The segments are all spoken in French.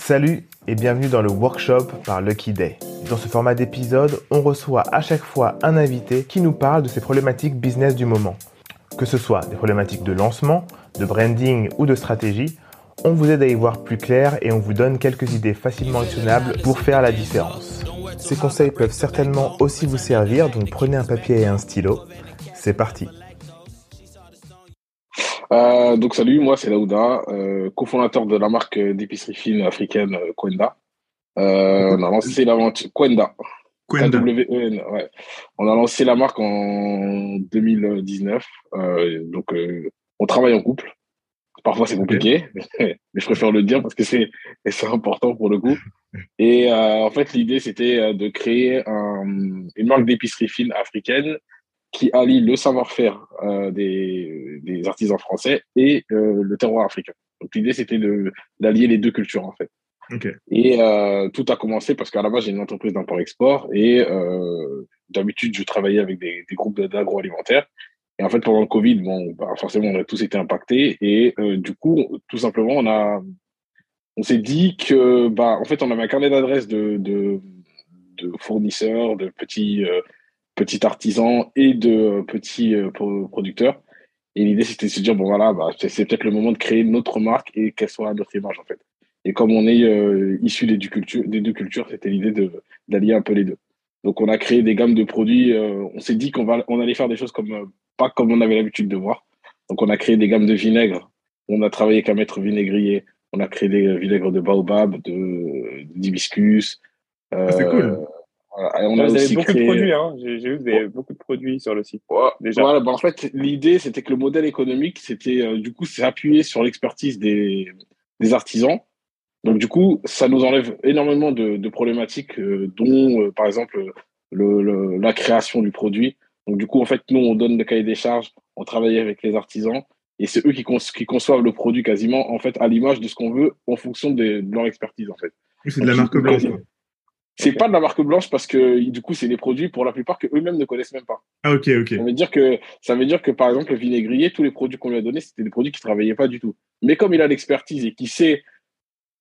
Salut et bienvenue dans le workshop par Lucky Day. Dans ce format d'épisode, on reçoit à chaque fois un invité qui nous parle de ses problématiques business du moment. Que ce soit des problématiques de lancement, de branding ou de stratégie, on vous aide à y voir plus clair et on vous donne quelques idées facilement actionnables pour faire la différence. Ces conseils peuvent certainement aussi vous servir, donc prenez un papier et un stylo. C'est parti. Euh, donc salut, moi c'est Laouda, euh, cofondateur de la marque d'épicerie fine africaine euh, Kwenda. Euh, on a lancé l'aventure Kwenda. Kwenda. K-W-E-N, ouais. On a lancé la marque en 2019. Euh, donc euh, on travaille en couple. Parfois c'est compliqué, mais je préfère le dire parce que c'est c'est important pour le coup. Et euh, en fait l'idée c'était de créer un, une marque d'épicerie fine africaine qui allie le savoir-faire euh, des, des artisans français et euh, le terroir africain. Donc l'idée c'était de d'allier les deux cultures en fait. Et euh, tout a commencé parce qu'à la base j'ai une entreprise d'import-export et d'habitude je travaillais avec des, des groupes d'agroalimentaire. Et en fait pendant le Covid, bon, bah, forcément on a tous été impactés et du coup tout simplement on a on s'est dit que bah en fait on avait un carnet d'adresses de, de de fournisseurs, de petits petits artisans et de euh, petits euh, pro- producteurs. Et l'idée, c'était de se dire, bon voilà, bah, c'est peut-être le moment de créer notre marque et qu'elle soit à notre image, en fait. Et comme on est euh, issu des deux cultures, des deux cultures, c'était l'idée de d'allier un peu les deux. Donc, on a créé des gammes de produits. euh, on s'est dit qu'on va, on allait faire des choses comme euh, pas comme on avait l'habitude de voir. Donc, on a créé des gammes de vinaigre. On a travaillé avec un maître vinaigrier. On a créé des vinaigres de baobab, de d'hibiscus. Ah, c'est cool. Et on Vous a avez aussi beaucoup créé... de produits, hein. J'ai vu que vous avez beaucoup de produits sur le site. Ouais, Déjà. Voilà, bah en fait, l'idée, c'était que le modèle économique, c'était euh, du coup, c'est appuyé sur l'expertise des, des artisans. Donc, du coup, ça nous enlève énormément de, de problématiques, euh, dont, euh, par exemple, le, le- la création du produit. Donc, du coup, en fait, nous, on donne le cahier des charges, on travaille avec les artisans, et c'est eux qui, conçoivent le produit quasiment, en fait, à l'image de ce qu'on veut, en fonction de, de leur expertise, en fait. C'est de la marque blanche. C'est pas de la marque blanche parce que, du coup, c'est des produits, pour la plupart, que eux-mêmes ne connaissent même pas. Ah, ok, ok. Ça veut dire que, ça veut dire que, par exemple, le vinaigrier, tous les produits qu'on lui a donnés, c'était des produits qui travaillaient pas du tout. Mais comme il a l'expertise et qu'il sait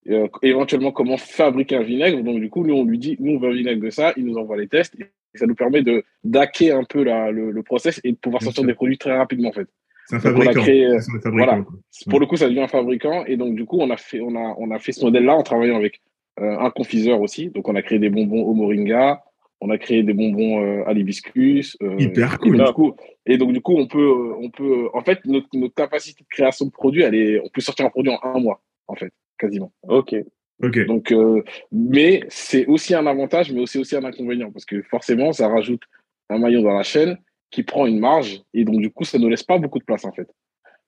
euh, éventuellement comment fabriquer un vinaigre, donc du coup, nous, on lui dit, nous, on veut un vinaigre de ça, il nous envoie les tests et ça nous permet de d'hacker un peu la, le, le process et de pouvoir sortir des produits très rapidement, en fait. C'est un fabricant. créé, euh, fabricants, voilà. Pour le coup, ça devient un fabricant et donc, du coup, on a fait, on a, on a fait ce modèle-là en travaillant avec un confiseur aussi. Donc, on a créé des bonbons au moringa, on a créé des bonbons euh, à l'hibiscus. euh, Hyper et cool. donc, du coup, et donc, du coup, on peut, euh, on peut, euh, en fait, notre, notre capacité de création de produits, elle est, on peut sortir un produit en un mois, en fait, quasiment. Ok. Ok. Donc, euh, mais c'est aussi un avantage, mais aussi aussi un inconvénient parce que forcément, ça rajoute un maillon dans la chaîne qui prend une marge et donc du coup, ça ne laisse pas beaucoup de place en fait.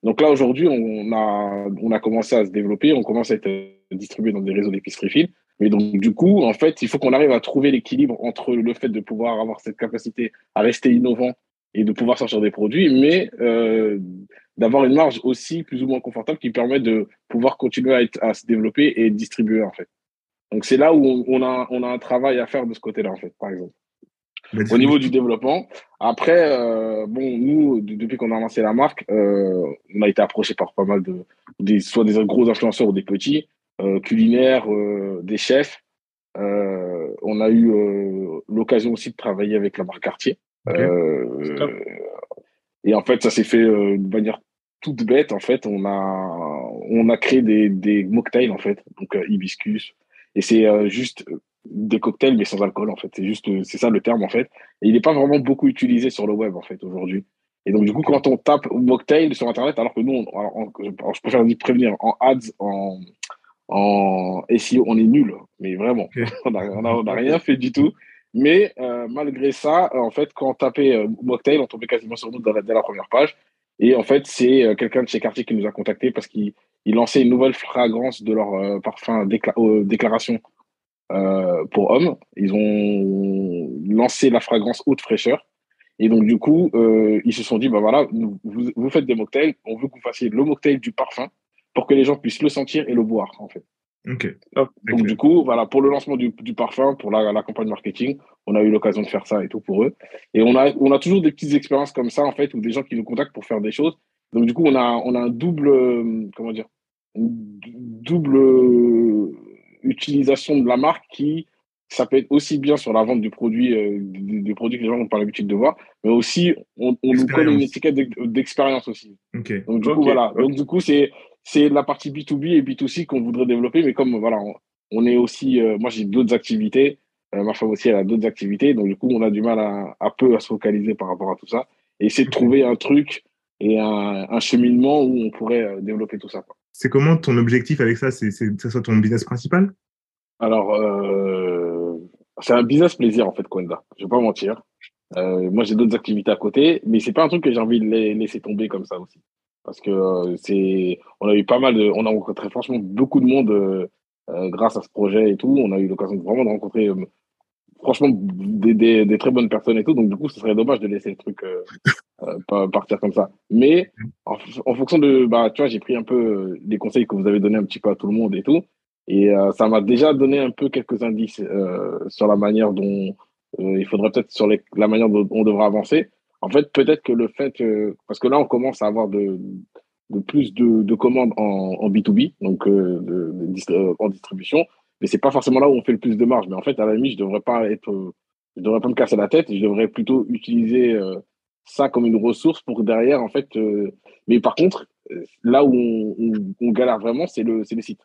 Donc là, aujourd'hui, on a, on a commencé à se développer, on commence à être distribué dans des réseaux d'épicerie fine. Mais donc, du coup, en fait, il faut qu'on arrive à trouver l'équilibre entre le fait de pouvoir avoir cette capacité à rester innovant et de pouvoir sortir des produits, mais euh, d'avoir une marge aussi plus ou moins confortable qui permet de pouvoir continuer à, être, à se développer et être distribué, en fait. Donc, c'est là où on, a, on a un travail à faire de ce côté-là, en fait, par exemple. Au niveau du développement, après, euh, bon, nous, de- depuis qu'on a lancé la marque, euh, on a été approché par pas mal de, des, soit des gros influenceurs ou des petits, culinaires, euh, des chefs. Euh, on a eu euh, l'occasion aussi de travailler avec la marque Cartier. Euh, et en fait, ça s'est fait euh, de manière toute bête. En fait, on a, on a créé des, des mocktails, en fait, donc euh, hibiscus. Et c'est euh, juste des cocktails, mais sans alcool, en fait. C'est juste, euh, c'est ça le terme, en fait. Et il n'est pas vraiment beaucoup utilisé sur le web, en fait, aujourd'hui. Et donc, du coup, quand on tape mocktail sur Internet, alors que nous, on- alors, on- je préfère prévenir, en ads, en, en SEO, on est nul. Mais vraiment, on n'a rien fait du tout. Mais euh, malgré ça, euh, en fait, quand on tapait euh, mocktail, on tombait quasiment sur nous dans la- dès la première page. Et en fait, c'est euh, quelqu'un de chez Cartier qui nous a contacté parce qu'il il lançait une nouvelle fragrance de leur parfum décla- déclaration pour hommes. Ils ont lancé la fragrance haute fraîcheur. Et donc, du coup, ils se sont dit, bah voilà, nous- vous, vous faites des mocktails, on veut que vous fassiez le mocktail du parfum pour que les gens puissent le sentir et le boire, en fait. Donc, du coup, voilà, pour le lancement du, du parfum, pour la, la campagne marketing, on a eu l'occasion de faire ça et tout pour eux. Et on a, on a toujours des petites expériences comme ça, en fait, ou des gens qui nous contactent pour faire des choses. Donc, du coup, on a, on a un double, euh, comment dire, une double utilisation de la marque qui, ça peut être aussi bien sur la vente du produit, euh, du, du produit que les gens n'ont pas l'habitude de voir, mais aussi, on, on nous colle une étiquette d'ex- d'expérience aussi. Donc, du coup, voilà. Donc, du coup, c'est, c'est la partie B2B et B2C qu'on voudrait développer, mais comme, voilà, on, on est aussi, euh, moi, j'ai d'autres activités, euh, ma femme aussi, elle a d'autres activités, donc, du coup, on a du mal à, à peu à se focaliser par rapport à tout ça et essayer de trouver un truc et un, un cheminement où on pourrait euh, développer tout ça. C'est comment ton objectif avec ça? C'est que ça soit ton business principal? Alors, euh, c'est un business plaisir, en fait, Kwenda. Je vais pas mentir. Moi, j'ai d'autres activités à côté, mais c'est pas un truc que j'ai envie de la- laisser tomber comme ça aussi. Parce que euh, c'est, on a eu pas mal de, on a rencontré franchement beaucoup de monde euh, euh, grâce à ce projet et tout. On a eu l'occasion vraiment de rencontrer, franchement, des, des, des très bonnes personnes et tout. Donc, du coup, ce serait dommage de laisser le truc partir comme ça. Mais en, fonction de, bah, tu vois, j'ai pris un peu les conseils que vous avez donnés un petit peu à tout le monde et tout. Et ça m'a déjà donné un peu quelques indices sur la manière dont il faudrait peut-être sur la manière dont on devrait avancer. En fait, peut-être que le fait, euh, parce que là, on commence à avoir de, de plus de, de commandes en, en B2B, donc euh, de, de distri- euh, en distribution, mais c'est pas forcément là où on fait le plus de marge. Mais en fait, à la limite, je devrais pas être, euh, je devrais pas me casser la tête, je devrais plutôt utiliser euh, ça comme une ressource pour derrière, en fait. euh, mais par contre, là où on, on, on galère vraiment, c'est le, c'est le site.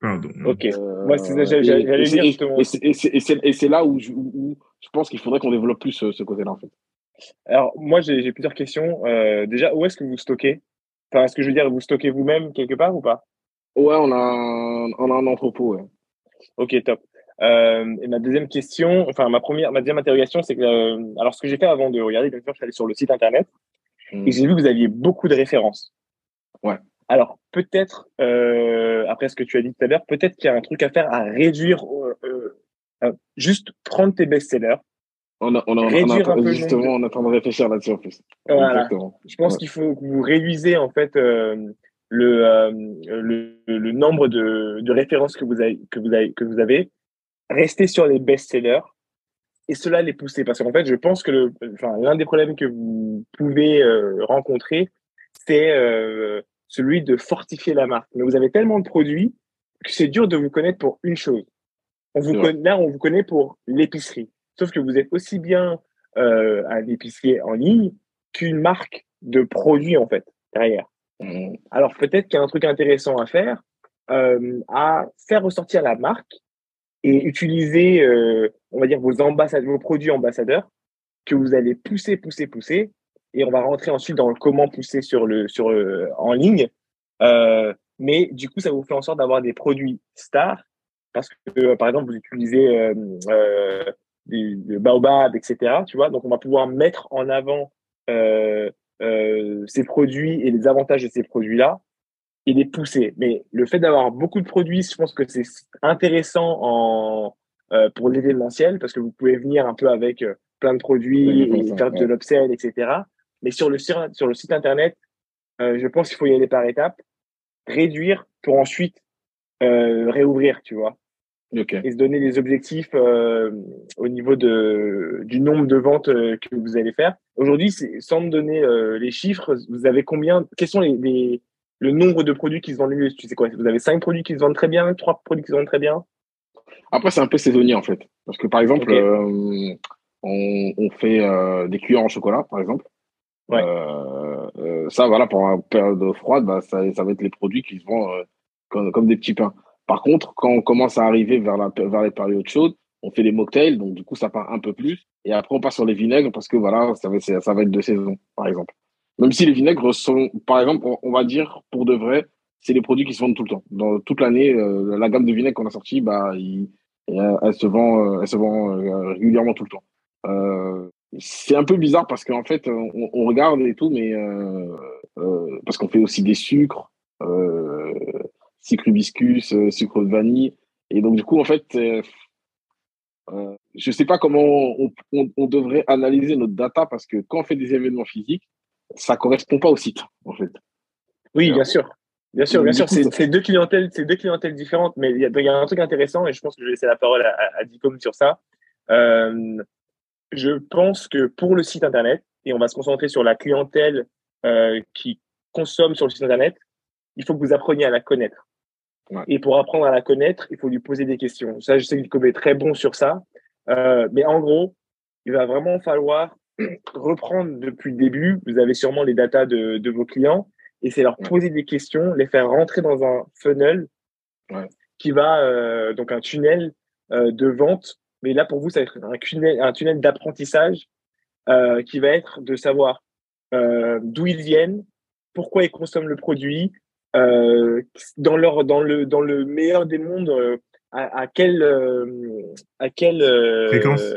Pardon. Ok. Euh, Moi, j'allais- venir, justement. et c'est- et là où je, où, où je pense qu'il faudrait qu'on développe plus ce, ce côté-là, en fait. Alors, moi, j'ai plusieurs questions. Euh, déjà, où est-ce que vous stockez? Enfin, est-ce que je veux dire, vous stockez vous-même quelque part ou pas? Ouais, on a, un- on a un entrepôt, ouais. Ok, top. Euh, et ma deuxième question, enfin ma première, ma deuxième interrogation, c'est que euh, alors ce que j'ai fait avant de regarder, bien sûr, je suis allé sur le site internet et j'ai vu que vous aviez beaucoup de références. Ouais. Alors peut-être, euh, après ce que tu as dit tout à l'heure, peut-être qu'il y a un truc à faire à réduire, euh, euh, juste prendre tes best-sellers. On a, on a, on justement, on est en train de réfléchir là-dessus, en plus. Voilà. Exactement. Je pense Ouais. qu'il faut que vous réduisez en fait euh, le, euh, le le nombre de, de références que vous avez que vous avez que vous avez. Restez sur les best-sellers et cela les pousser parce qu'en fait je pense que le enfin l'un des problèmes que vous pouvez euh, rencontrer c'est euh, celui de fortifier la marque. Mais vous avez tellement de produits que c'est dur de vous connaître pour une chose. On vous là on vous connaît pour l'épicerie. Sauf que vous êtes aussi bien euh, un épicier en ligne qu'une marque de produits en fait derrière. Mm. Alors peut-être qu'il y a un truc intéressant à faire, euh, à faire ressortir la marque et utiliser, euh, on va dire vos ambassadeurs, vos produits ambassadeurs que vous allez pousser, pousser, pousser, et on va rentrer ensuite dans le comment pousser sur le sur en ligne. Euh, mais du coup, ça vous fait en sorte d'avoir des produits stars parce que par exemple vous utilisez du, du baobab, etc. Tu vois, donc on va pouvoir mettre en avant euh, euh, ces produits et les avantages de ces produits-là et les pousser. Mais le fait d'avoir beaucoup de produits, je pense que c'est intéressant en, euh, pour l'événementiel parce que vous pouvez venir un peu avec plein de produits et ouais, faire de l'upsell, etc. Mais sur le, sur, sur le site internet, je pense qu'il faut y aller par étapes, réduire pour ensuite réouvrir, tu vois Et se donner des objectifs euh, au niveau de, du nombre de ventes euh, que vous allez faire. Aujourd'hui, sans me donner euh, les chiffres, vous avez combien Quels sont les, les- le nombre de produits qui se vendent le mieux? Tu sais quoi? Vous avez cinq produits qui se vendent très bien, trois produits qui se vendent très bien? Après, c'est un peu saisonnier, en fait. Parce que, par exemple, on, on fait des cuillères en chocolat, par exemple. Ouais. Ça, voilà, pour une période froide, bah, ça, ça va être les produits qui se vendent comme, comme des petits pains. Par contre, quand on commence à arriver vers, les périodes chaudes, on fait les mocktails, donc du coup, ça part un peu plus. Et après, on passe sur les vinaigres parce que voilà, ça va, être de saison, par exemple. Même si les vinaigres sont, par exemple, on, va dire, pour de vrai, c'est les produits qui se vendent tout le temps. Dans toute l'année, euh, la gamme de vinaigres qu'on a sortie, bah, euh, elle se vend, euh, régulièrement tout le temps. C'est un peu bizarre parce qu'en fait, on, regarde et tout, mais parce qu'on fait aussi des sucres, sucre hibiscus, euh, sucre de vanille, et donc du coup, en fait, euh, euh, je sais pas comment on, on, on devrait analyser notre data parce que quand on fait des événements physiques, ça correspond pas au site, en fait. Oui, bien sûr. Bien sûr, bien sûr, c'est deux clientèles, deux clientèles différentes, mais il y, a, il y a un truc intéressant et je pense que je vais laisser la parole à, à, à Dicom sur ça. Euh, je pense que pour le site internet, et on va se concentrer sur la clientèle qui consomme sur le site internet, il faut que vous appreniez à la connaître. Ouais. Et pour apprendre à la connaître, il faut lui poser des questions. Ça, je sais que est très bon sur ça. Euh, mais en gros, il va vraiment falloir reprendre depuis le début. Vous avez sûrement les datas de, de vos clients et c'est leur Ouais. poser des questions, les faire rentrer dans un funnel Ouais. qui va, euh, donc un tunnel euh, de vente. Mais là, pour vous, ça va être un tunnel, un tunnel d'apprentissage qui va être de savoir d'où ils viennent, pourquoi ils consomment le produit, dans leur dans le dans le meilleur des mondes, euh, à, à quelle euh, à quelle euh, Fréquence.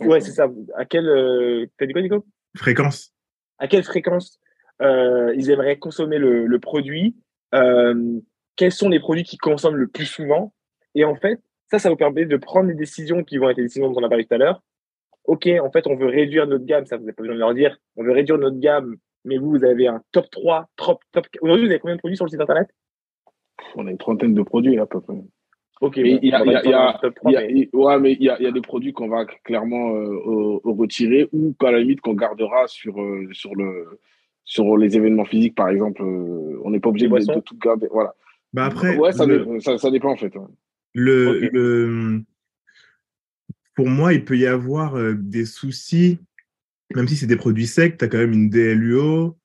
Ouais, c'est ça. À quelle euh, t'as dit quoi, Nico? Fréquence. À quelle fréquence euh, ils aimeraient consommer le, le produit euh, Quels sont les produits qu'ils consomment le plus souvent? Et en fait, ça, ça vous permet de prendre des décisions qui vont être les décisions dont on a parlé tout à l'heure. Ok, en fait, on veut réduire notre gamme, ça vous n'avez pas besoin de leur dire. On veut réduire notre gamme, mais vous, vous avez un top 3, top, top. Aujourd'hui, vous avez combien de produits sur le site internet? On a une trentaine de produits là, à peu près. Ok, Mais il y a- on va il y a- pas faire un top 3, Il y a- mais- il- ouais, mais il y a, il y a des produits qu'on va clairement euh, au- au retirer ou qu'à la limite qu'on gardera sur, euh, sur, le, sur les événements physiques, par exemple. Euh, on n'est pas obligé de, tout garder. Voilà. Bah après, ouais, ça, le- dé- ça, ça dépend en fait. ouais. Le, le- pour moi, il peut y avoir euh, des soucis, même si c'est des produits secs, tu as quand même une DLUO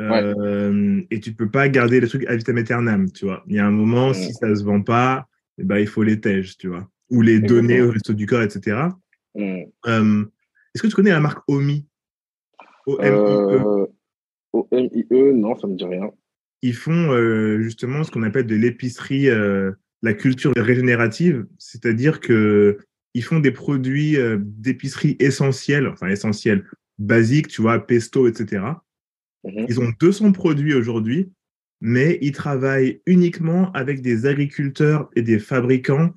euh, et tu peux pas garder les trucs à vitam aeternam, tu vois. Il y a un moment, Ouais. si ça se vend pas, eh ben, il faut les tèges, tu vois, ou les donner au resto du corps, etc. Mm. Euh, Est-ce que tu connais la marque OMI? O-M-I-E Euh, MIE, non, ça me dit rien. ils font euh, justement ce qu'on appelle de l'épicerie, la culture régénérative, c'est-à-dire que ils font des produits d'épicerie essentiels, enfin essentiels, basiques, tu vois, pesto, etc. Mhm. Ils ont 200 produits aujourd'hui, mais ils travaillent uniquement avec des agriculteurs et des fabricants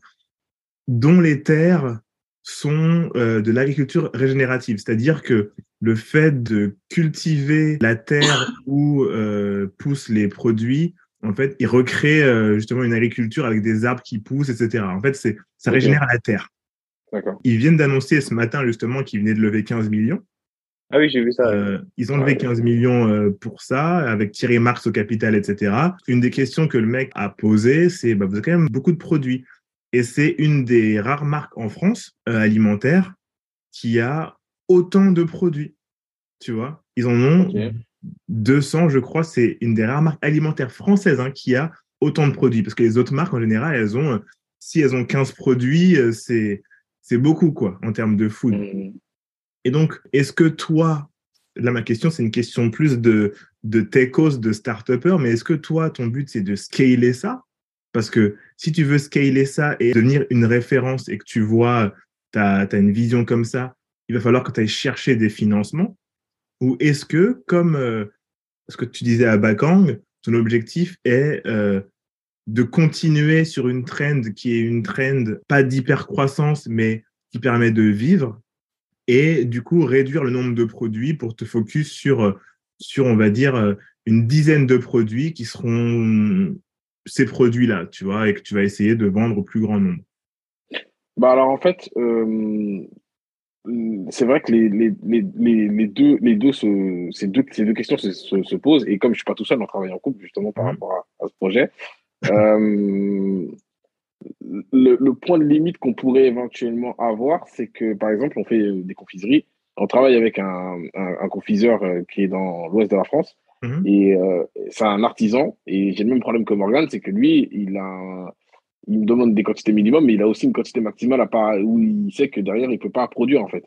dont les terres sont euh, de l'agriculture régénérative. C'est-à-dire que le fait de cultiver la terre où euh, poussent les produits, en fait, ils recréent euh, justement une agriculture avec des arbres qui poussent, etc. En fait, c'est ça régénère la terre. Ils viennent d'annoncer ce matin justement qu'ils venaient de lever 15 millions. Ah oui, j'ai vu ça. Euh, ils ont levé Ouais. 15 millions euh, pour ça, avec Thierry Marx au capital, etc. Une des questions que le mec a posées, c'est bah, vous avez quand même beaucoup de produits. Et c'est une des rares marques en France euh, alimentaires qui a autant de produits. Tu vois? Ils en ont Ok. 200, je crois. C'est une des rares marques alimentaires françaises hein, qui a autant de produits. Parce que les autres marques, en général, elles ont, si elles ont 15 produits, c'est c'est beaucoup, quoi, en termes de food. Mm. Et donc, est-ce que toi, là, ma question, c'est une question plus de, de techos, de start-upper, mais est-ce que toi, ton but, c'est de scaler ça? Parce que si tu veux scaler ça et devenir une référence et que tu vois, tu as, une vision comme ça, il va falloir que tu ailles chercher des financements. Ou est-ce que, comme euh, ce que tu disais à Bakang, ton objectif est euh, de continuer sur une trend qui est une trend pas d'hyper-croissance, mais qui permet de vivre et du coup réduire le nombre de produits pour te focus sur, euh, sur on va dire, euh, une dizaine de produits qui seront ces produits-là, tu vois, et que tu vas essayer de vendre au plus grand nombre. Bah alors en fait, euh, c'est vrai que les, les, les, deux, les deux se, ces, deux, ces deux questions se, se, se posent. Et comme je suis pas tout seul, on travaille en couple justement par Mhm. rapport à, à ce projet. Euh, le, le point de limite qu'on pourrait éventuellement avoir, c'est que par exemple, on fait des confiseries. On travaille avec un, un, un confiseur euh, qui est dans l'ouest de la France. Mhm. Et euh, c'est un artisan. Et j'ai le même problème que Morgan, c'est que lui, il a un- il me demande des quantités minimum, mais il a aussi une quantité maximale à part où il sait que derrière, il peut pas produire, en fait.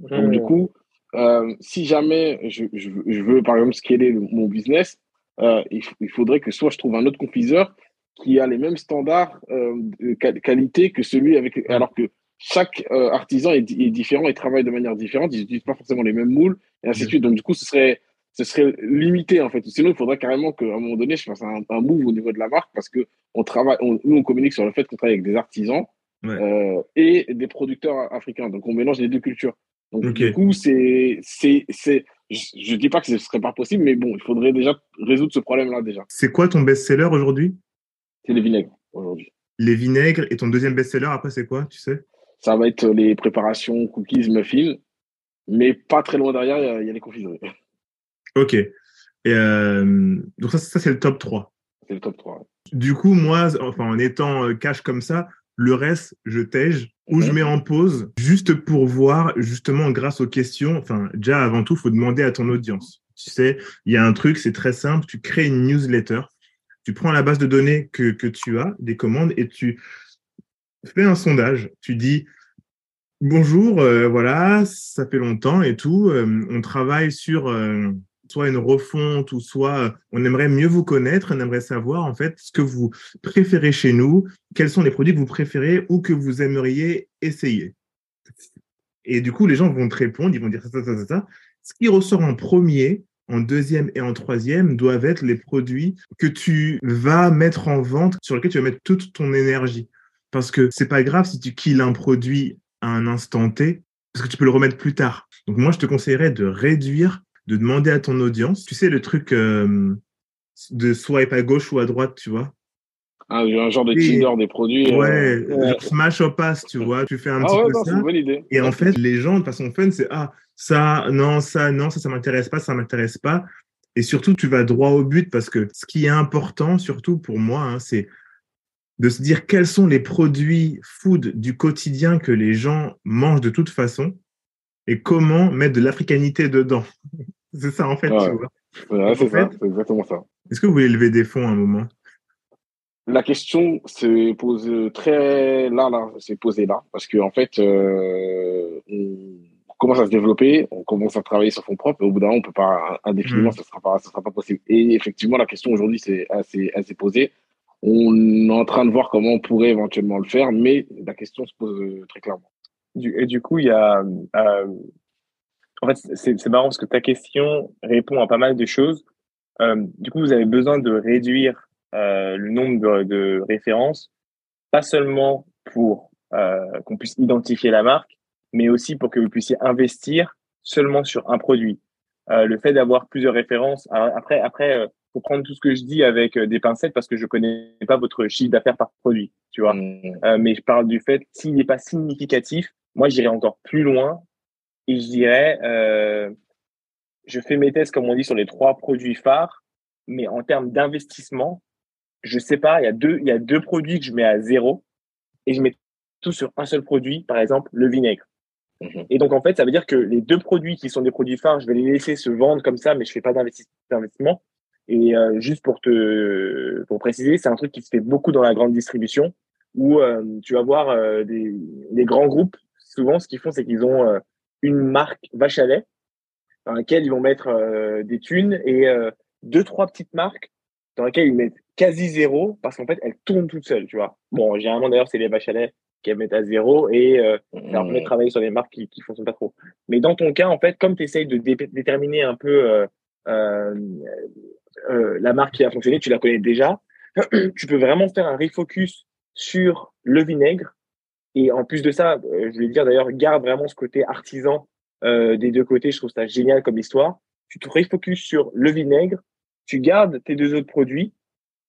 Donc, du coup, euh, si jamais je, je, je veux, par exemple, scaler le- mon business, euh, il faudrait que soit je trouve un autre confiseur qui a les mêmes standards euh, de qual- qualité que celui avec. Alors que chaque euh, artisan est, est différent et travaille de manière différente, ils n'utilisent pas forcément les mêmes moules, et ainsi de suite. Donc, du coup, ce serait, ce serait limité, en fait. Sinon, il faudrait carrément qu'à un moment donné, je fasse un, un move au niveau de la marque parce que on travaille, on- nous, on communique sur le fait qu'on travaille avec des artisans Ouais. euh, et des producteurs africains. Donc, on mélange les deux cultures. Donc, du coup, c'est, c'est, c'est, je, je dis pas que ce serait pas possible, mais bon, il faudrait déjà résoudre ce problème-là, déjà. C'est quoi ton best-seller aujourd'hui? C'est les vinaigres, aujourd'hui. Les vinaigres et ton deuxième best-seller après c'est quoi, tu sais? Ça va être les préparations, cookies, muffins, mais pas très loin derrière, il y a- il y, a les confiseries. Ok. Et euh, donc ça, ça c'est le top 3. C'est le top 3. Du coup, moi, enfin, en étant euh, cash comme ça, le reste, je tège ou je Mhm. mets en pause juste pour voir, justement, grâce aux questions. Enfin, déjà, avant tout, faut demander à ton audience. Tu sais, il y a un truc, c'est très simple. Tu crées une newsletter. Tu prends la base de données que, que tu as, des commandes, et tu fais un sondage. Tu dis, bonjour, euh, voilà, ça fait longtemps et tout. euh, on travaille sur euh, soit une refonte ou soit on aimerait mieux vous connaître. On aimerait savoir, en fait, ce que vous préférez chez nous, quels sont les produits que vous préférez ou que vous aimeriez essayer. Et du coup, les gens vont te répondre, ils vont dire ça, ça, ça, ça, ça. Ce qui ressort en premier, en deuxième et en troisième doivent être les produits que tu vas mettre en vente, sur lesquels tu vas mettre toute ton énergie. Parce que c'est pas grave si tu kills un produit à un instant T, parce que tu peux le remettre plus tard. Donc moi, je te conseillerais de réduire, de demander à ton audience. Tu sais, le truc euh, de swipe à gauche ou à droite, tu vois Un, un genre de. Tinder des produits. Ouais, euh, ouais. genre smash or pass, tu vois. Tu fais un Ah petit ouais, peu non, ça. une bonne idée. Et en fait, les gens, de façon fun, c'est ah, ça, non, ça, non, ça, ça m'intéresse pas, ça m'intéresse pas. Et surtout, tu vas droit au but parce que ce qui est important, surtout pour moi, hein, c'est de se dire quels sont les produits food du quotidien que les gens mangent de toute façon et comment mettre de l'africanité dedans. c'est ça, en fait, Ouais. tu vois. Ouais, c'est ça, c'est exactement ça. Est-ce que vous voulez lever des fonds à un moment? La question se pose très là, là, c'est posé là, parce que en fait, euh, on commence à se développer, on commence à travailler sur fonds propres, et au bout d'un moment, on peut pas indéfiniment, Mm. ça sera pas, ça sera pas possible. Et effectivement, la question aujourd'hui, c'est assez, assez posée. On est en train de voir comment on pourrait éventuellement le faire, mais la question se pose euh, très clairement. Du, et du coup, il y a. euh, en fait, c'est c'est marrant parce que ta question répond à pas mal de choses. Euh, du coup, vous avez besoin de réduire euh, le nombre de, de références, pas seulement pour euh, qu'on puisse identifier la marque, mais aussi pour que vous puissiez investir seulement sur un produit. Euh, le fait d'avoir plusieurs références, alors après, après, euh, faut prendre tout ce que je dis avec euh, des pincettes parce que je connais pas votre chiffre d'affaires par produit, tu vois. Mm. Euh, mais je parle du fait s'il n'est pas significatif, moi j'irais encore plus loin et je dirais euh, je fais mes tests comme on dit sur les trois produits phares, mais en termes d'investissement, je sais pas, il y a deux il y a deux produits que je mets à zéro et je mets tout sur un seul produit, par exemple le vinaigre. Mhm. Et donc en fait ça veut dire que les deux produits qui sont des produits phares, je vais les laisser se vendre comme ça, mais je fais pas d'investi- d'investissement. Et euh, juste pour te pour préciser, c'est un truc qui se fait beaucoup dans la grande distribution où euh, tu vas voir euh, des, des grands groupes. Souvent, ce qu'ils font, c'est qu'ils ont euh, une marque vache à lait dans laquelle ils vont mettre des thunes et deux trois petites marques dans lesquelles ils mettent quasi zéro parce qu'en fait elles tournent toutes seules, tu vois. Bon, généralement d'ailleurs c'est les vaches à lait qui mettent à zéro et euh, ça leur permet de travailler sur des marques qui qui fonctionnent pas trop. Mais dans ton cas, en fait, comme tu essayes de dé- déterminer un peu euh, euh, euh, la marque qui a fonctionné, tu la connais déjà, tu peux vraiment faire un refocus sur le vinaigre. Et en plus de ça, je voulais dire d'ailleurs, garde vraiment ce côté artisan des deux côtés. Je trouve ça génial comme histoire. Tu te refocus sur le vinaigre, tu gardes tes deux autres produits,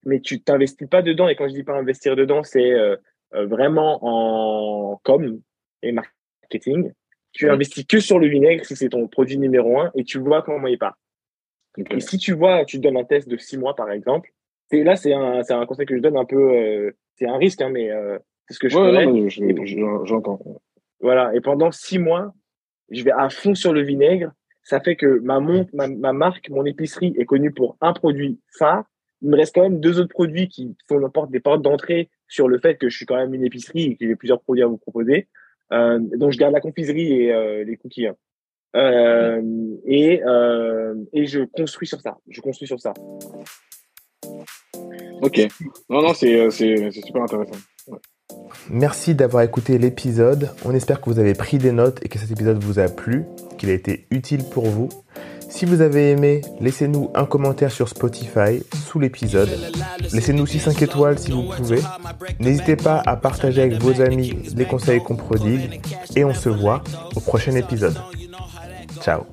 mais tu t'investis pas dedans. Et quand je dis pas investir dedans, c'est euh, euh, vraiment en com et marketing. Tu investis que sur le vinaigre si c'est ton produit numéro un et tu vois comment il part. Et si tu vois, tu te donnes un test de six mois, par exemple, c'est là, c'est un, c'est un conseil que je donne un peu, euh, c'est un risque, hein, mais euh, c'est ce que je Ouais, je- je- j'entends. Voilà. Et pendant six mois, je vais à fond sur le vinaigre. Ça fait que ma, ma, ma marque, mon épicerie est connue pour un produit phare. Il me reste quand même deux autres produits qui n'importe des portes d'entrée sur le fait que je suis quand même une épicerie et que j'ai plusieurs produits à vous proposer. Euh, donc, je garde la confiserie et euh, les cookies. hein. Euh, et, et je construis sur ça. Je construis sur ça. Ok. Non, non, c'est super intéressant. Merci d'avoir écouté l'épisode. On espère que vous avez pris des notes et que cet épisode vous a plu, qu'il a été utile pour vous. Si vous avez aimé, laissez-nous un commentaire sur Spotify sous l'épisode. Laissez-nous aussi 5 étoiles si vous pouvez. N'hésitez pas à partager avec vos amis les conseils qu'on prodigue. Et on se voit au prochain épisode. Ciao